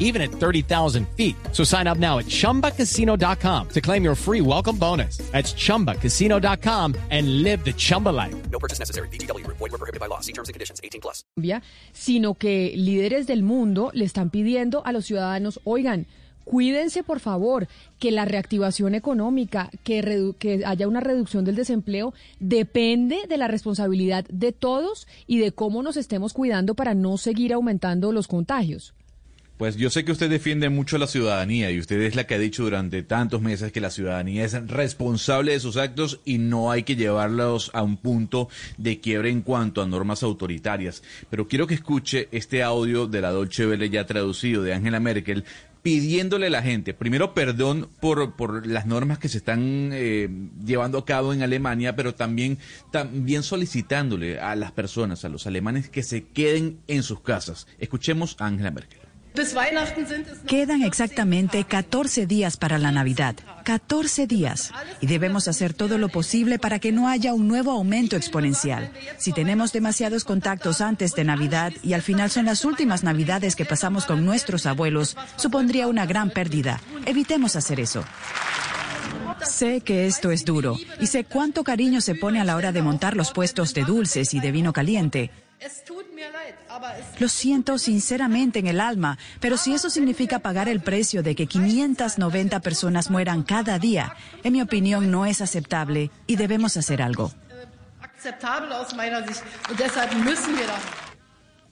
even at 30,000 feet. So sign up now at chumbacasino.com to claim your free welcome bonus. That's chumbacasino.com and live the Chumba life. No purchase necessary. BGW. Void were prohibited by law. See terms and conditions. 18 plus. sino que líderes del mundo le están pidiendo a los ciudadanos, oigan, cuídense por favor, que la reactivación económica, que, redu- que haya una reducción del desempleo, depende de la responsabilidad de todos y de cómo nos estemos cuidando para no seguir aumentando los contagios. Pues yo sé que usted defiende mucho a la ciudadanía y usted es la que ha dicho durante tantos meses que la ciudadanía es responsable de sus actos y no hay que llevarlos a un punto de quiebre en cuanto a normas autoritarias. Pero quiero que escuche este audio de la Dolce Vele ya traducido de Angela Merkel pidiéndole a la gente, primero perdón por, por las normas que se están eh, llevando a cabo en Alemania, pero también, también solicitándole a las personas, a los alemanes, que se queden en sus casas. Escuchemos a Angela Merkel. Quedan exactamente 14 días para la Navidad. 14 días. Y debemos hacer todo lo posible para que no haya un nuevo aumento exponencial. Si tenemos demasiados contactos antes de Navidad y al final son las últimas Navidades que pasamos con nuestros abuelos, supondría una gran pérdida. Evitemos hacer eso. Sé que esto es duro y sé cuánto cariño se pone a la hora de montar los puestos de dulces y de vino caliente. Lo siento sinceramente en el alma, pero si eso significa pagar el precio de que 590 personas mueran cada día, en mi opinión no es aceptable y debemos hacer algo.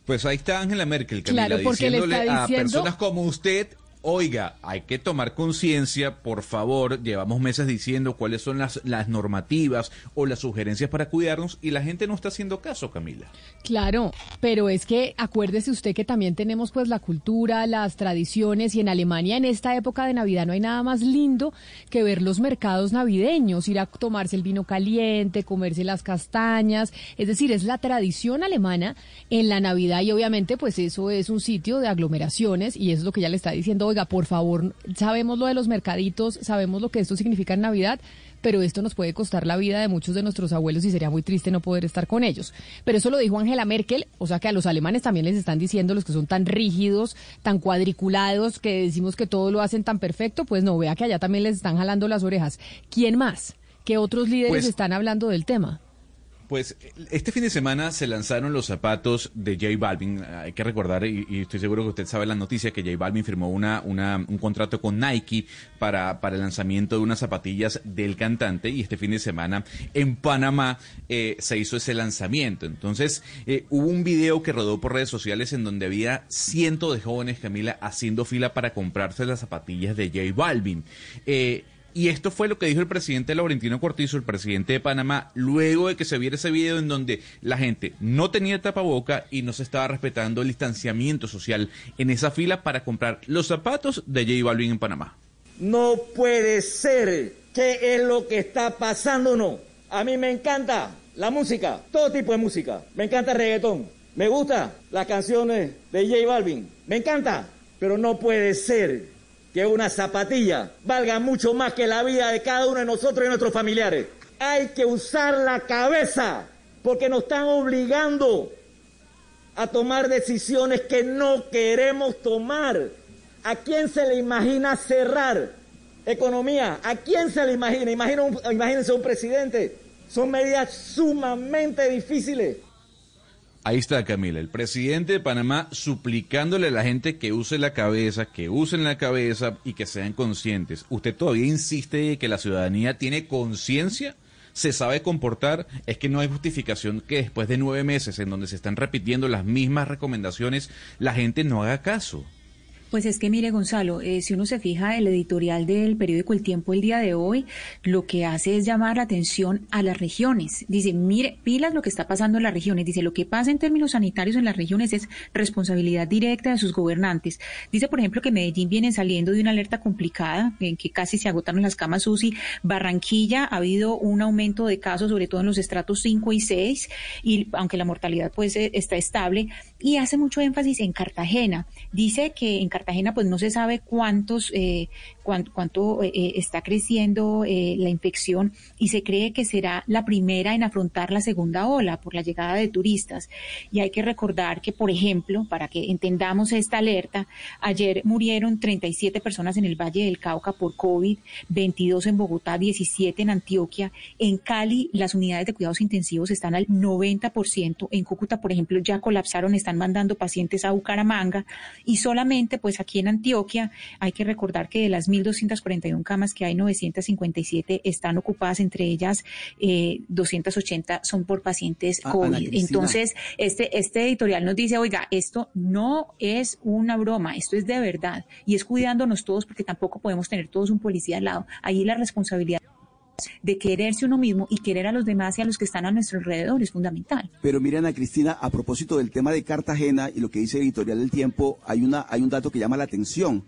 Pues ahí está Angela Merkel, Camila, Claro, porque le diciéndole está a diciendo- personas como usted, oiga, hay que tomar conciencia, por favor, llevamos meses diciendo cuáles son las, las normativas o las sugerencias para cuidarnos y la gente no está haciendo caso, Camila. Claro, pero es que acuérdese usted que también tenemos pues la cultura, las tradiciones y en Alemania en esta época de Navidad no hay nada más lindo que ver los mercados navideños, ir a tomarse el vino caliente, comerse las castañas, es decir, es la tradición alemana en la Navidad y obviamente pues eso es un sitio de aglomeraciones y eso es lo que ya le está diciendo, oiga, por favor, sabemos lo de los mercaditos, sabemos lo que esto significa en Navidad, pero esto nos puede costar la vida de muchos de nuestros abuelos y sería muy triste no poder estar con ellos. Pero eso lo dijo Angela Merkel, o sea que a los alemanes también les están diciendo los que son tan rígidos, tan cuadriculados, que decimos que todo lo hacen tan perfecto, pues no, vea que allá también les están jalando las orejas. ¿Quién más? ¿Qué otros líderes Pues- están hablando del tema? Pues este fin de semana se lanzaron los zapatos de J Balvin. Hay que recordar, y, estoy seguro que usted sabe la noticia, que J Balvin firmó una, una, un contrato con Nike para, para el lanzamiento de unas zapatillas del cantante. Y este fin de semana en Panamá eh, se hizo ese lanzamiento. Entonces eh, hubo un video que rodó por redes sociales en donde había cientos de jóvenes, Camila, haciendo fila para comprarse las zapatillas de J Balvin. Eh, y esto fue lo que dijo el presidente Laurentino Cortizo, el presidente de Panamá, luego de que se viera ese video en donde la gente no tenía tapaboca y no se estaba respetando el distanciamiento social en esa fila para comprar los zapatos de J Balvin en Panamá. No puede ser. ¿Qué es lo que está pasando? No. A mí me encanta la música, todo tipo de música. Me encanta el reggaetón. Me gusta las canciones de J Balvin. Me encanta. Pero no puede ser que una zapatilla valga mucho más que la vida de cada uno de nosotros y nuestros familiares. Hay que usar la cabeza porque nos están obligando a tomar decisiones que no queremos tomar. ¿A quién se le imagina cerrar economía? ¿A quién se le imagina? Imagínense un presidente. Son medidas sumamente difíciles. Ahí está Camila, el presidente de Panamá suplicándole a la gente que use la cabeza, que usen la cabeza y que sean conscientes. ¿Usted todavía insiste que la ciudadanía tiene conciencia? ¿Se sabe comportar? Es que no hay justificación que después de nueve meses en donde se están repitiendo las mismas recomendaciones, la gente no haga caso. Pues es que mire, Gonzalo, eh, si uno se fija el editorial del periódico El Tiempo el día de hoy, lo que hace es llamar la atención a las regiones. Dice, mire, pilas lo que está pasando en las regiones. Dice, lo que pasa en términos sanitarios en las regiones es responsabilidad directa de sus gobernantes. Dice, por ejemplo, que Medellín viene saliendo de una alerta complicada, en que casi se agotaron las camas UCI. Barranquilla ha habido un aumento de casos, sobre todo en los estratos 5 y 6, y aunque la mortalidad pues eh, está estable, y hace mucho énfasis en Cartagena. Dice que en Cartagena pues no se sabe cuántos, eh, cuánto, eh, eh, está creciendo la infección y se cree que será la primera en afrontar la segunda ola por la llegada de turistas. Y hay que recordar que, por ejemplo, para que entendamos esta alerta, ayer murieron 37 personas en el Valle del Cauca por COVID, 22 en Bogotá, 17 en Antioquia. En Cali las unidades de cuidados intensivos están al 90%. En Cúcuta, por ejemplo, ya colapsaron, están mandando pacientes a Bucaramanga y solamente pues aquí en Antioquia hay que recordar que de las 1.241 camas que hay, 957 están ocupadas, entre ellas eh, 280 son por pacientes Ah, COVID. Entonces, este, este editorial nos dice, oiga, esto no es una broma, esto es de verdad y es cuidándonos todos porque tampoco podemos tener todos un policía al lado. Ahí la responsabilidad de quererse uno mismo y querer a los demás y a los que están a nuestro alrededor es fundamental. Pero miren, Ana Cristina, a propósito del tema de Cartagena y lo que dice Editorial del Tiempo, hay, una, hay un dato que llama la atención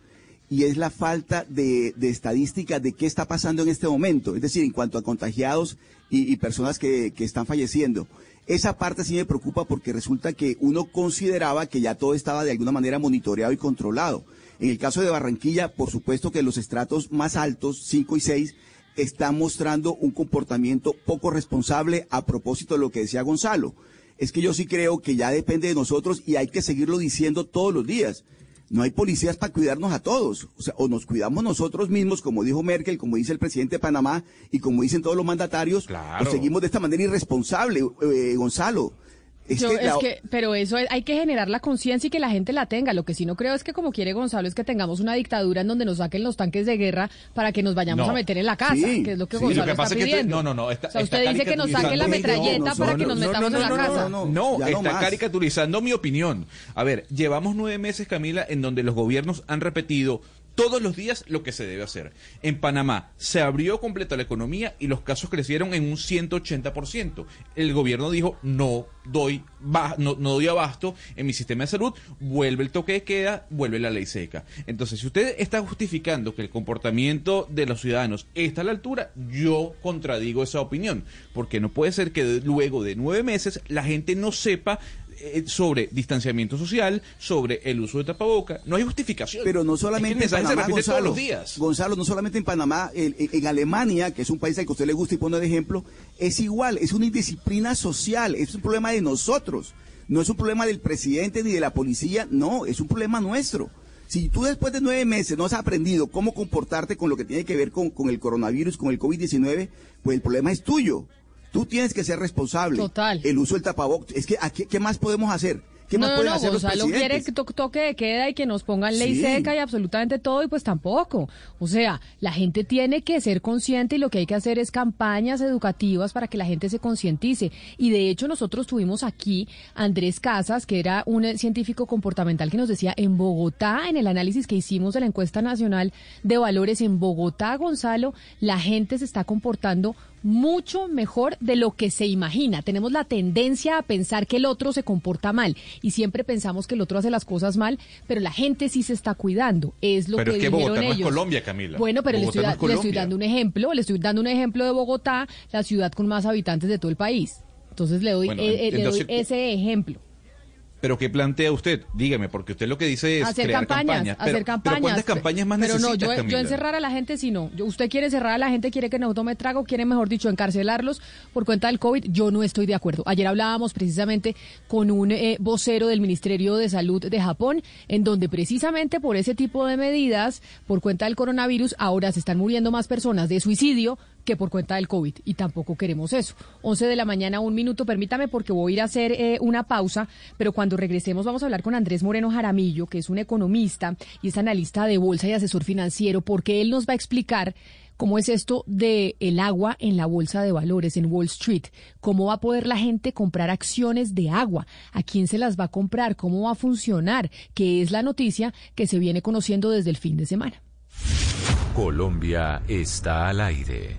y es la falta de, de estadística de qué está pasando en este momento, es decir, en cuanto a contagiados y, y personas que, que están falleciendo. Esa parte sí me preocupa porque resulta que uno consideraba que ya todo estaba de alguna manera monitoreado y controlado. En el caso de Barranquilla, por supuesto que los estratos más altos, 5 y 6, están mostrando un comportamiento poco responsable a propósito de lo que decía Gonzalo. Es que yo sí creo que ya depende de nosotros y hay que seguirlo diciendo todos los días. No hay policías para cuidarnos a todos. O sea, o nos cuidamos nosotros mismos, como dijo Merkel, como dice el presidente de Panamá y como dicen todos los mandatarios, Claro. o seguimos de esta manera irresponsable, eh, Gonzalo. Es Yo- que es la- que- pero eso es- hay que generar la conciencia y que la gente la tenga. Lo que sí no creo es que como quiere Gonzalo es que tengamos una dictadura en donde nos saquen los tanques de guerra para que nos vayamos No. a meter en la casa, Sí, que es lo que sí. Gonzalo Lo que pasa está es que no, no, no, está- o sea, usted dice que nos saquen la metralleta no, para que no, nos no, metamos en la no, no, casa. no, No, ya no está caricaturizando mi opinión. A ver, llevamos nueve meses, Camila, en donde los gobiernos han repetido todos los días lo que se debe hacer. En Panamá se abrió completa la economía y los casos crecieron en un 180%. El gobierno dijo, no doy, no, no doy abasto en mi sistema de salud, vuelve el toque de queda, vuelve la ley seca. Entonces, si usted está justificando que el comportamiento de los ciudadanos está a la altura, yo contradigo esa opinión, porque no puede ser que luego de nueve meses la gente no sepa eh, sobre distanciamiento social, sobre el uso de tapaboca. No hay justificación. Pero no Es solamente que en Panamá, Gonzalo. todos los días. Gonzalo, no solamente en Panamá, en, en Alemania, que es un país al que a usted le gusta y pone de ejemplo, es igual, es una indisciplina social, es un problema de nosotros. No es un problema del presidente ni de la policía, no, es un problema nuestro. Si tú después de nueve meses no has aprendido cómo comportarte con lo que tiene que ver con, con el coronavirus, con el COVID-19, pues el problema es tuyo. Tú tienes que ser responsable. Total. El uso del tapabocas. Es que, ¿a qué, más podemos hacer? ¿Qué no, más no, pueden no, hacer los Gonzalo quiere presidentes? que to- toque de queda y que nos pongan ley Sí. seca y absolutamente todo y pues tampoco. O sea, la gente tiene que ser consciente y lo que hay que hacer es campañas educativas para que la gente se concientice. Y de hecho nosotros tuvimos aquí a Andrés Casas, que era un eh, científico comportamental que nos decía en Bogotá, en el análisis que hicimos de la encuesta nacional de valores en Bogotá, Gonzalo, la gente se está comportando mucho mejor de lo que se imagina. Tenemos la tendencia a pensar que el otro se comporta mal y siempre pensamos que el otro hace las cosas mal, pero la gente sí se está cuidando. Es lo Pero que es que dijeron Bogotá no es ellos. Colombia, Camila. Bueno, pero le estoy, no da- es le estoy Colombia. dando un ejemplo, le estoy dando un ejemplo de Bogotá, la ciudad con más habitantes de todo el país. Entonces le doy, Bueno, eh, eh, le doy ese ejemplo. Pero ¿qué plantea usted? Dígame, porque usted lo que dice es hacer crear campañas, campañas. hacer pero, campañas. pero ¿cuántas campañas más Pero no, yo, encerrar a la gente sí no. Yo- usted quiere encerrar a la gente, quiere que no tome trago, quiere, mejor dicho, encarcelarlos por cuenta del COVID. Yo no estoy de acuerdo. Ayer hablábamos precisamente con un eh, vocero del Ministerio de Salud de Japón, en donde precisamente por ese tipo de medidas, por cuenta del coronavirus, ahora se están muriendo más personas de suicidio que por cuenta del COVID y tampoco queremos eso. 11 de la mañana, un minuto, permítame porque voy a ir a hacer eh, una pausa, pero cuando regresemos vamos a hablar con Andrés Moreno Jaramillo, que es un economista y es analista de bolsa y asesor financiero, porque él nos va a explicar ¿Cómo es esto de el agua en la bolsa de valores en Wall Street? ¿Cómo va a poder la gente comprar acciones de agua? ¿A quién se las va a comprar? ¿Cómo va a funcionar? Que es la noticia que se viene conociendo desde el fin de semana. Colombia está al aire.